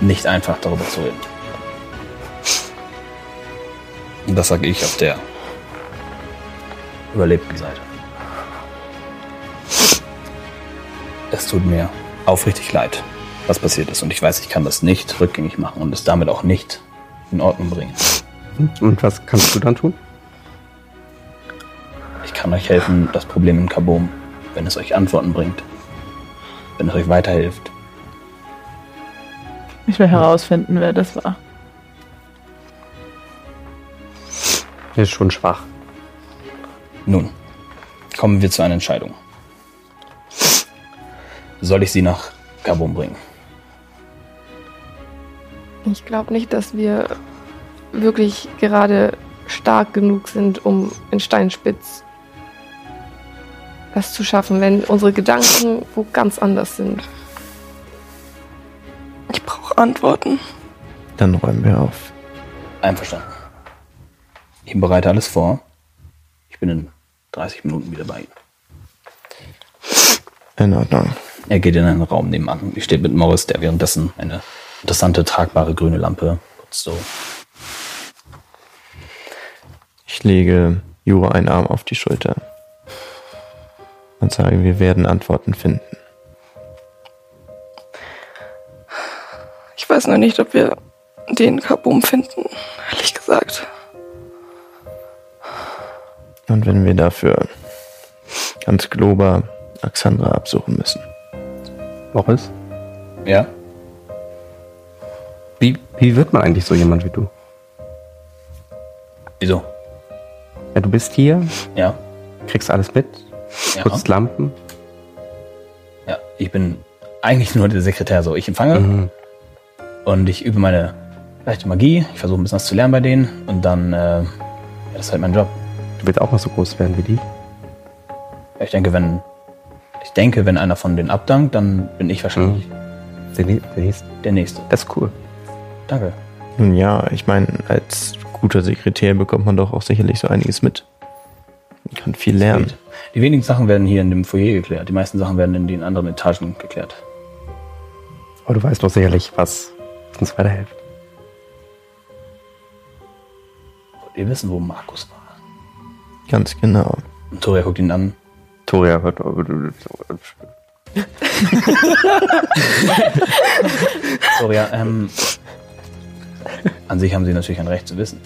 nicht einfach, darüber zu reden. Und das sage ich auf der überlebten Seite. Es tut mir aufrichtig leid, was passiert ist. Und ich weiß, ich kann das nicht rückgängig machen und es damit auch nicht in Ordnung bringen. Und was kannst du dann tun? Ich kann euch helfen, das Problem in Kabom, wenn es euch Antworten bringt. Wenn es euch weiterhilft. Ich will herausfinden, wer das war. Ist schon schwach. Nun, kommen wir zu einer Entscheidung. Soll ich sie nach Gabon bringen? Ich glaube nicht, dass wir wirklich gerade stark genug sind, um in Steinspitz was zu schaffen, wenn unsere Gedanken wo ganz anders sind. Ich brauche Antworten. Dann räumen wir auf. Einverstanden. Ich bereite alles vor. Ich bin in 30 Minuten wieder bei Ihnen. In Ordnung. Er geht in einen Raum nebenan. Ich stehe mit Morris, der währenddessen eine interessante, tragbare grüne Lampe putzt. So. Ich lege Jura einen Arm auf die Schulter und sage, wir werden Antworten finden. Ich weiß nur nicht, ob wir den Kabum finden, ehrlich gesagt. Und wenn wir dafür ganz Glober Alexandra absuchen müssen. Boris, Ja? wie, wie wird man eigentlich so jemand wie du? Wieso? Ja, du bist hier, Ja? kriegst alles mit, Ja. putzt Lampen. Ja, ich bin eigentlich nur der Sekretär so. Ich empfange Mhm. Und ich übe meine leichte Magie. Ich versuche ein bisschen was zu lernen bei denen und dann, äh, ja, das ist halt mein Job. Du willst auch mal so groß werden wie die. Ja, Ich denke, wenn, ich denke, wenn einer von denen abdankt, dann bin ich wahrscheinlich Der, nä- der nächste. der Nächste. Das ist cool. Danke. Nun ja, ich meine, als guter Sekretär bekommt man doch auch sicherlich so einiges mit. Man kann viel lernen. Die wenigen Sachen werden hier in dem Foyer geklärt. Die meisten Sachen werden in den anderen Etagen geklärt. Aber du weißt doch sicherlich, was uns weiterhilft. Wollt ihr wissen, wo Markus war? Ganz genau. Und Toria guckt ihn an. Toria hört. Toria, ähm, an sich haben sie natürlich ein Recht zu wissen.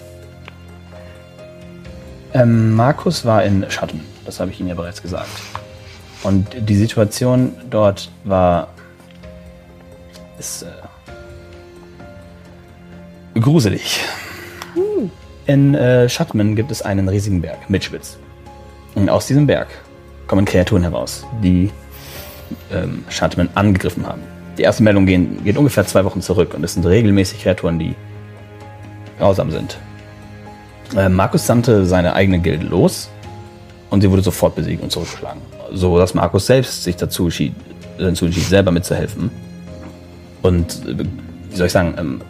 Ähm, Markus war in Schatten, das habe ich Ihnen ja bereits gesagt. Und die Situation dort war ist, äh, gruselig. In äh, Schattman gibt es einen riesigen Berg, Mitschwitz. Und aus diesem Berg kommen Kreaturen heraus, die ähm, Schattman angegriffen haben. Die erste Meldung gehen, geht ungefähr zwei Wochen zurück und es sind regelmäßig Kreaturen, die grausam sind. Äh, Markus sandte seine eigene Gilde los und sie wurde sofort besiegt und zurückgeschlagen. So dass Markus selbst sich dazu entschied, dazu entschied selber mitzuhelfen und, äh, wie soll ich sagen, ähm,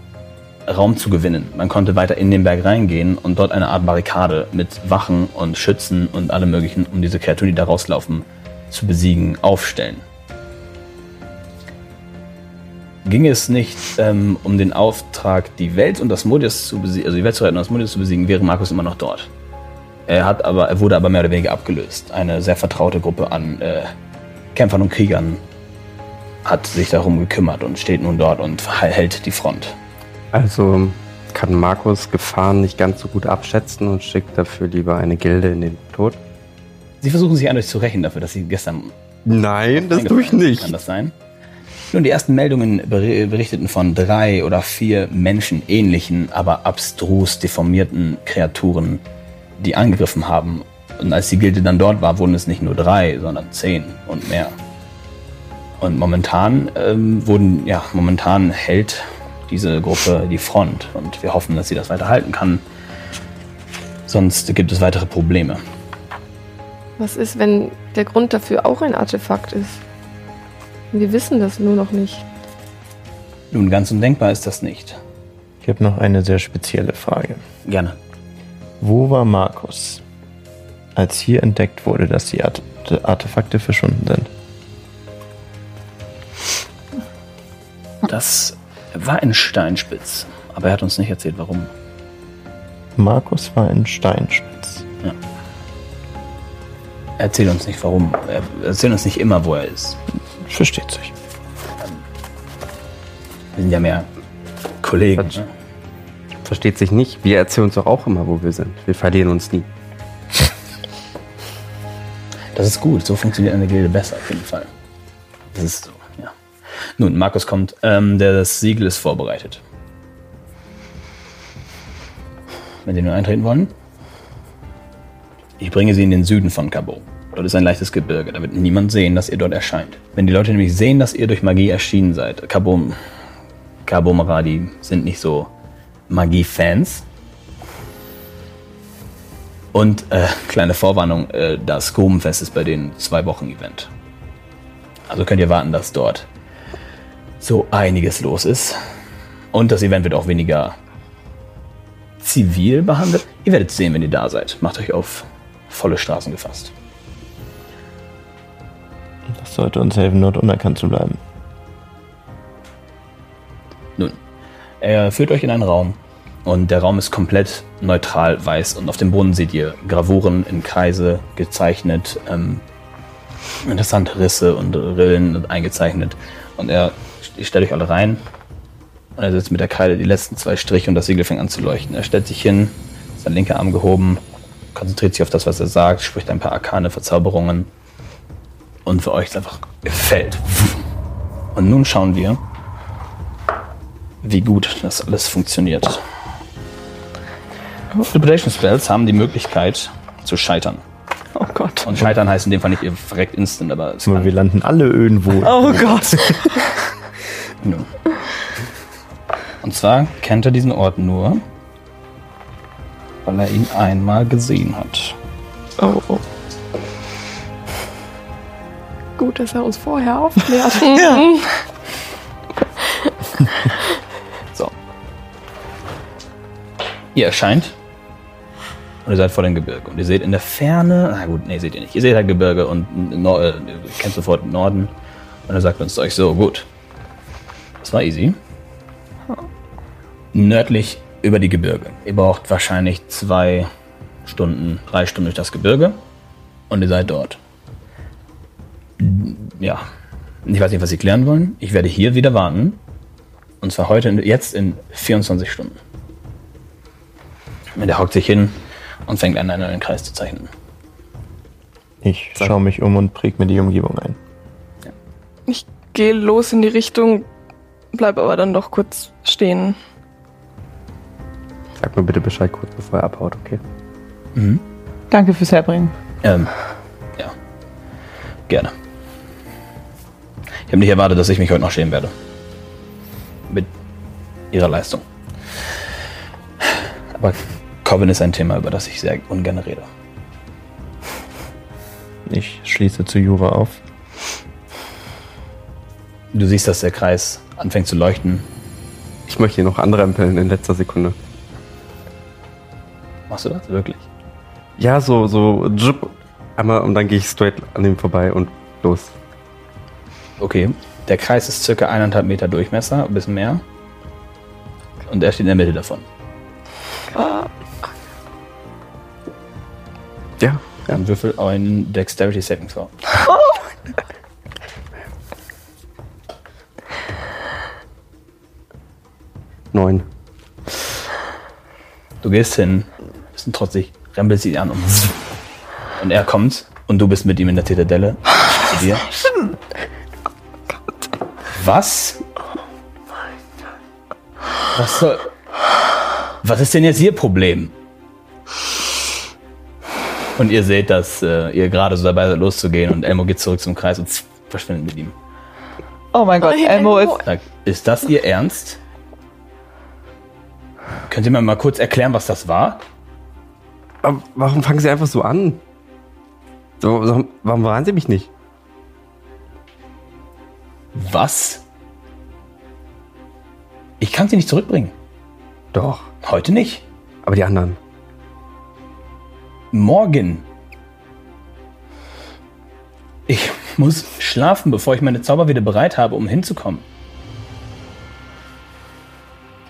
Raum zu gewinnen. Man konnte weiter in den Berg reingehen und dort eine Art Barrikade mit Wachen und Schützen und allem möglichen, um diese Kreaturen, die da rauslaufen, zu besiegen, aufstellen. Ging es nicht ähm, um den Auftrag, die Welt und das Modius zu besiegen, also die Welt zu retten und das Modius zu besiegen, wäre Markus immer noch dort. Er hat aber, er wurde aber mehr oder weniger abgelöst. Eine sehr vertraute Gruppe an äh, Kämpfern und Kriegern hat sich darum gekümmert und steht nun dort und hält die Front. Also kann Markus Gefahren nicht ganz so gut abschätzen und schickt dafür lieber eine Gilde in den Tod? Sie versuchen sich eindeutig zu rächen dafür, dass sie gestern Nein, das tue ich nicht. Kann das sein? Nun, die ersten Meldungen ber- berichteten von drei oder vier menschenähnlichen, aber abstrus deformierten Kreaturen, die angegriffen haben. Und als die Gilde dann dort war, wurden es nicht nur drei, sondern zehn und mehr. Und momentan ähm, wurden, ja, momentan hält diese Gruppe die Front und wir hoffen, dass sie das weiter halten kann. Sonst gibt es weitere Probleme. Was ist, wenn der Grund dafür auch ein Artefakt ist? Wir wissen das nur noch nicht. Nun, ganz undenkbar ist das nicht. Ich habe noch eine sehr spezielle Frage. Gerne. Wo war Markus, als hier entdeckt wurde, dass die Arte Artefakte verschwunden sind? Das war in Steinspitz, aber er hat uns nicht erzählt, warum. Markus war in Steinspitz. Er erzählt uns nicht, warum. Er erzählt uns nicht immer, wo er ist. Versteht sich. Wir sind ja mehr Kollegen. Quatsch. Ne? Versteht sich nicht. Wir erzählen uns doch auch immer, wo wir sind. Wir verlieren uns nie. Das ist gut, so funktioniert eine Gilde besser, auf jeden Fall. Das ist so, ja. Nun, Markus kommt. Ähm, das Siegel ist vorbereitet. Wenn Sie nun eintreten wollen. Ich bringe Sie in den Süden von Cabo. Dort ist ein leichtes Gebirge. Da wird niemand sehen, dass ihr dort erscheint. Wenn die Leute nämlich sehen, dass ihr durch Magie erschienen seid, Cabo, Cabo Maradi sind nicht so Magie-Fans. Und äh, kleine Vorwarnung, äh, das Grubenfest ist bei den zwei Wochen Event. Also könnt ihr warten, dass dort so einiges los ist. Und das Event wird auch weniger zivil behandelt. Ihr werdet sehen, wenn ihr da seid. Macht euch auf volle Straßen gefasst. Das sollte uns helfen, dort unerkannt zu bleiben. Nun, er führt euch in einen Raum und der Raum ist komplett neutral weiß und auf dem Boden seht ihr Gravuren in Kreise gezeichnet, ähm, interessante Risse und Rillen eingezeichnet und er, ihr stellt euch alle rein und er setzt mit der Kreide die letzten zwei Striche und das Siegel fängt an zu leuchten. Er stellt sich hin, sein linker Arm gehoben konzentriert sich auf das, was er sagt, spricht ein paar arkane Verzauberungen. Und für euch ist einfach gefällt. Und nun schauen wir, wie gut das alles funktioniert. Interpretation Spells haben die Möglichkeit zu scheitern. Oh Gott. Und scheitern heißt in dem Fall nicht, ihr verreckt instant, aber es kann wir landen alle irgendwo. Oh Gott. Ja. Und zwar kennt er diesen Ort nur, weil er ihn einmal gesehen hat. Oh, oh. Gut, dass er uns vorher aufklärt. So. Ihr erscheint und ihr seid vor dem Gebirge. Und ihr seht in der Ferne, na gut, nee, seht ihr nicht. Ihr seht halt Gebirge und Nor äh, ihr kennt sofort den Norden. Und er sagt uns zu euch so, gut. Das war easy. Nördlich über die Gebirge. Ihr braucht wahrscheinlich zwei Stunden, drei Stunden durch das Gebirge. Und ihr seid dort. Ja. Ich weiß nicht, was Sie klären wollen. Ich werde hier wieder warten. Und zwar heute, jetzt in 24 Stunden. Und der hockt sich hin und fängt an, einen neuen Kreis zu zeichnen. Ich schaue mich um und präg mir die Umgebung ein. Ich gehe los in die Richtung, bleib aber dann doch kurz stehen. Sag mir bitte Bescheid kurz, bevor er abhaut, okay? Danke fürs Herbringen. Ähm, ja. Gerne. Ich habe nicht erwartet, dass ich mich heute noch schämen werde. Mit ihrer Leistung. Aber Coven ist ein Thema, über das ich sehr ungern rede. Ich schließe zu Jura auf. Du siehst, dass der Kreis anfängt zu leuchten. Ich möchte hier noch anrempeln in letzter Sekunde. Machst du das wirklich? Ja, so, so, jup, einmal und dann gehe ich straight an ihm vorbei und los. Okay. Der Kreis ist circa eineinhalb Meter Durchmesser, ein bisschen mehr. Und er steht in der Mitte davon. Ja, Dann würfel einen Dexterity Saving Throw. neun. Du gehst hin, bisschen trotzig, rempelst ihn an und, und er kommt und du bist mit ihm in der Zitadelle. Zu dir. Was? Was soll. Was ist denn jetzt Ihr Problem? Und ihr seht, dass äh, ihr gerade so dabei seid, loszugehen und Elmo geht zurück zum Kreis und verschwindet mit ihm. Oh mein Gott, Elmo Elmo. ist. Ist das Ihr Ernst? Könnt ihr mir mal kurz erklären, was das war? Aber warum fangen Sie einfach so an? Warum waren Sie mich nicht? Was? Ich kann sie nicht zurückbringen. Doch, Heute nicht. aber die anderen. Morgen. Ich muss schlafen, bevor ich meine Zauber wieder bereit habe, um hinzukommen.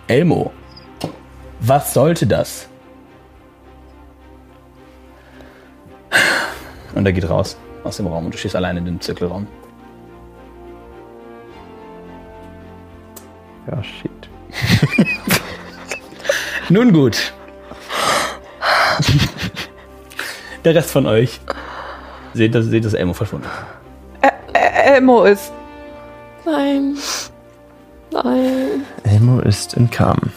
Elmo, was sollte das? Und er geht raus aus dem Raum und du stehst allein in dem Zirkelraum. Ja, shit. Nun gut. Der Rest von euch seht, dass, seht, dass Elmo verschwunden ist. Ä- Elmo ist. Nein. Nein. Elmo ist entkamen.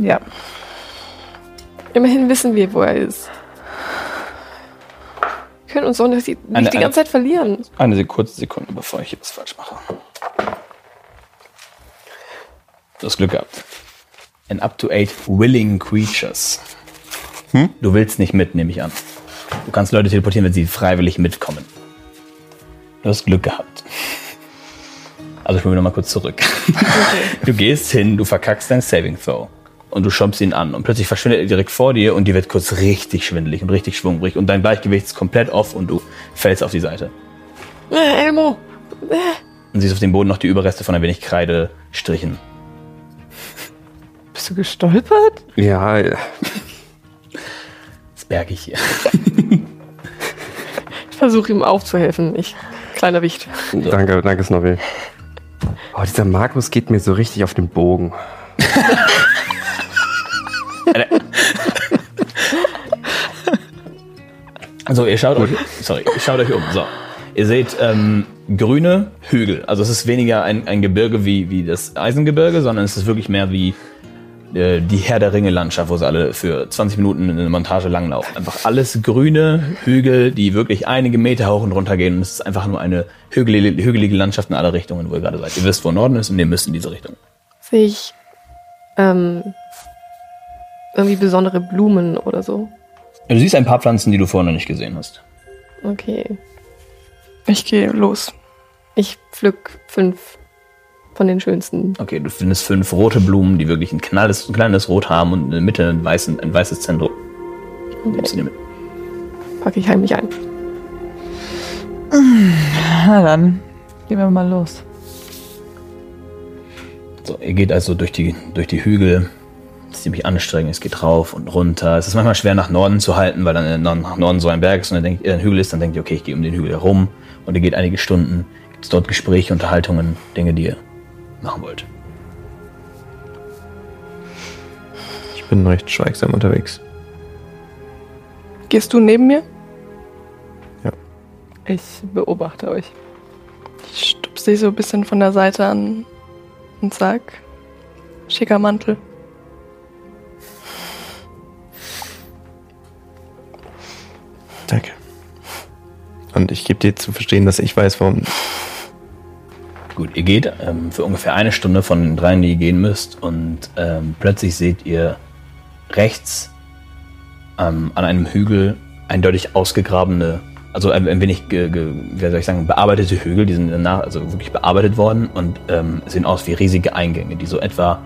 Ja. Immerhin wissen wir, wo er ist. Wir können uns doch nicht, die- nicht Eine- die eine- ganze Zeit verlieren. Eine kurze Sekunde, bevor ich hier was falsch mache. Du hast Glück gehabt. And up to eight willing creatures. Du willst nicht mit, nehme ich an. Du kannst Leute teleportieren, wenn sie freiwillig mitkommen. Du hast Glück gehabt. Also ich will noch mal kurz zurück. Du gehst hin, du verkackst dein Saving Throw. Und du schompst ihn an. Und plötzlich verschwindet er direkt vor dir und dir wird kurz richtig schwindelig und richtig schwungrig. Und dein Gleichgewicht ist komplett off und du fällst auf die Seite. Äh, Elmo. Und siehst auf dem Boden noch die Überreste von ein wenig Kreidestrichen. Bist du gestolpert? Ja, Das bergig hier. Ich versuche ihm aufzuhelfen. Ich, kleiner Wicht. danke, danke, Snobby. Oh, dieser Markus geht mir so richtig auf den Bogen. Also ihr schaut euch, sorry, ihr schaut euch um. So, ihr seht ähm, grüne Hügel. Also es ist weniger ein, ein Gebirge wie, wie das Eisengebirge, sondern es ist wirklich mehr wie äh, die Herr der Ringe Landschaft, wo sie alle für 20 Minuten eine Montage langlaufen. Einfach alles grüne Hügel, die wirklich einige Meter hoch und runter gehen. Und es ist einfach nur eine hügelige, hügelige Landschaft in alle Richtungen, wo ihr gerade seid. Ihr wisst, wo Norden ist und ihr müsst in diese Richtung. Sehe ich ähm, irgendwie besondere Blumen oder so. Du siehst ein paar Pflanzen, die du vorher noch nicht gesehen hast. Okay. Ich gehe los. Ich pflück fünf von den schönsten. Okay, du findest fünf rote Blumen, die wirklich ein, knalles, ein kleines Rot haben und in der Mitte ein, weißen, ein weißes Zentrum. Nimmst du dir mit. Packe ich heimlich ein. Na dann, gehen wir mal los. So, ihr geht also durch die, durch die Hügel. Ist ziemlich anstrengend, es geht rauf und runter. Es ist manchmal schwer nach Norden zu halten, weil dann äh, nach Norden so ein Berg ist und dann denkt ihr, ein Hügel ist, dann denkt ihr, okay, ich gehe um den Hügel herum und ihr geht einige Stunden. Gibt es dort Gespräche, Unterhaltungen, Dinge, die ihr machen wollt. Ich bin recht schweigsam unterwegs. Gehst du neben mir? Ich beobachte euch. Ich stupse dich so ein bisschen von der Seite an und sag, schicker Mantel. Danke. Und ich gebe dir zu verstehen, dass ich weiß, warum. Gut, ihr geht ähm, für ungefähr eine Stunde von den dreien, die ihr gehen müsst, und ähm, plötzlich seht ihr rechts ähm, an einem Hügel eindeutig ausgegrabene, also ein, ein wenig, ge, ge, wie soll ich sagen, bearbeitete Hügel, die sind danach also wirklich bearbeitet worden und ähm, sehen aus wie riesige Eingänge, die so etwa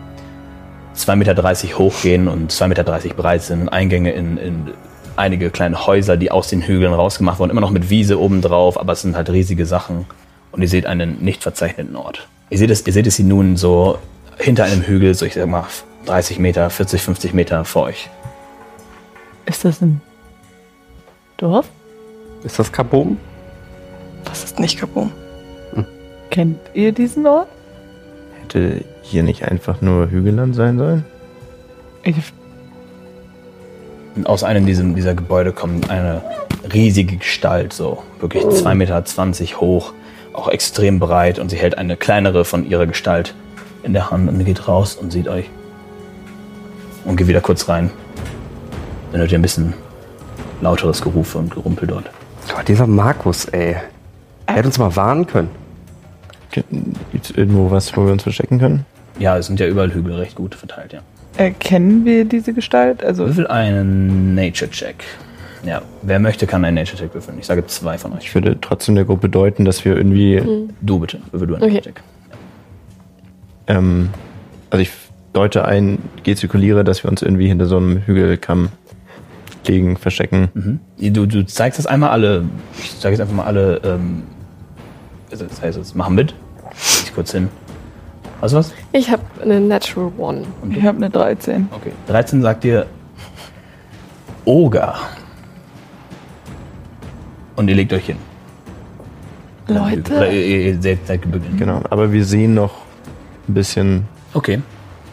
2,30 Meter hoch gehen und 2,30 Meter breit sind Eingänge in, in einige kleine Häuser, die aus den Hügeln rausgemacht wurden, immer noch mit Wiese obendrauf, aber es sind halt riesige Sachen. Und ihr seht einen nicht verzeichneten Ort. Ihr seht es, ihr seht es hier nun so hinter einem Hügel, so ich sag mal 30 Meter, 40, 50 Meter vor euch. Ist das ein Dorf? Ist das Kabum? Das ist nicht Kabum. Kennt ihr diesen Ort? Hätte hier nicht einfach nur Hügelland sein sollen? Ich, aus einem dieser, dieser Gebäude kommt eine riesige Gestalt, so wirklich 2,20 Meter hoch, auch extrem breit und sie hält eine kleinere von ihrer Gestalt in der Hand und geht raus und sieht euch. Und geht wieder kurz rein. Dann hört ihr ein bisschen lauteres Gerufe und Gerumpel dort. Oh, dieser Markus, ey. Er hätte uns mal warnen können. Gibt es irgendwo was, wo wir uns verstecken können? Ja, es sind ja überall Hügel recht gut verteilt, ja. Erkennen wir diese Gestalt? Also, Würfel einen Nature-Check. Ja, wer möchte, kann einen Nature-Check würfeln. Ich sage zwei von euch. Ich würde trotzdem der Gruppe deuten, dass wir irgendwie, Du bitte, würfel du einen Okay. Nature-Check. ähm, also ich deute ein, gestikuliere, dass wir uns irgendwie hinter so einem Hügelkamm legen, verstecken. Mhm. Du, du zeigst das einmal alle, ich sage jetzt einfach mal alle, ähm, also das heißt, jetzt machen mit. Ich kurz hin. Hast du was? Ich habe eine Natural One. ich habe eine 13. Okay. 13 sagt dir Oga. Und ihr legt euch hin. Oder Leute, ihr, ihr, ihr seid, seid gebügelt. Genau, aber wir sehen noch ein bisschen. Okay.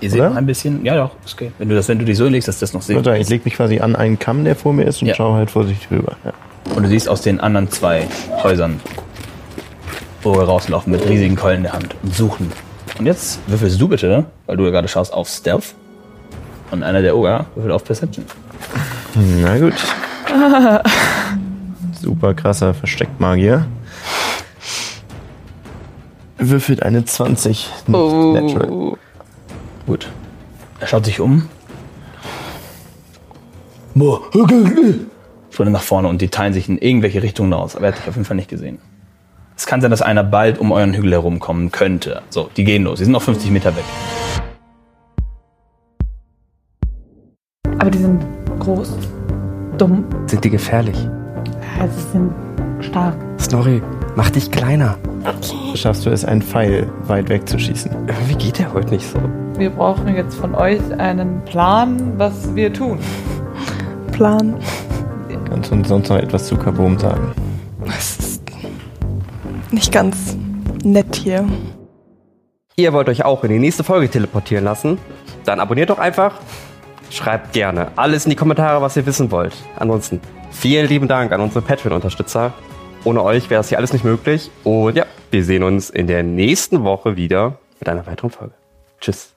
Ihr seht Oder? noch ein bisschen, ja doch, ist okay. Wenn du das, wenn du dich so legst, dass das noch seht. Also ich lege mich quasi an einen Kamm, der vor mir ist und Ja. schaue halt vorsichtig rüber. Ja. Und du siehst aus den anderen zwei Häusern Oger rauslaufen mit riesigen Keulen in der Hand und suchen. Und jetzt würfelst du bitte, weil du ja gerade schaust auf Stealth. Und einer der Oger würfelt auf Perception. Na gut. Super krasser Verstecktmagier. Würfelt eine 20. Nicht natural. oh, Gut. Er schaut sich um. Boah, nach vorne und die teilen sich in irgendwelche Richtungen aus. Aber er hat dich auf jeden Fall nicht gesehen. Es kann sein, dass einer bald um euren Hügel herumkommen könnte. So, die gehen los. Sie sind noch 50 Meter weg. aber die sind groß, dumm, Sind die gefährlich? ja, sie sind stark. Snorri, mach dich kleiner. Schaffst du es, einen Pfeil weit weg zu schießen? Irgendwie geht der heute nicht so. Wir brauchen jetzt von euch einen Plan, was wir tun. Plan. Kannst du uns sonst noch etwas zu Kabum sagen? Es ist nicht ganz nett hier. Ihr wollt euch auch in die nächste Folge teleportieren lassen? Dann abonniert doch einfach Schreibt gerne alles in die Kommentare, was ihr wissen wollt. Ansonsten vielen lieben Dank an unsere Patreon-Unterstützer. Ohne euch wäre das hier alles nicht möglich. Und ja, wir sehen uns in der nächsten Woche wieder mit einer weiteren Folge. Tschüss.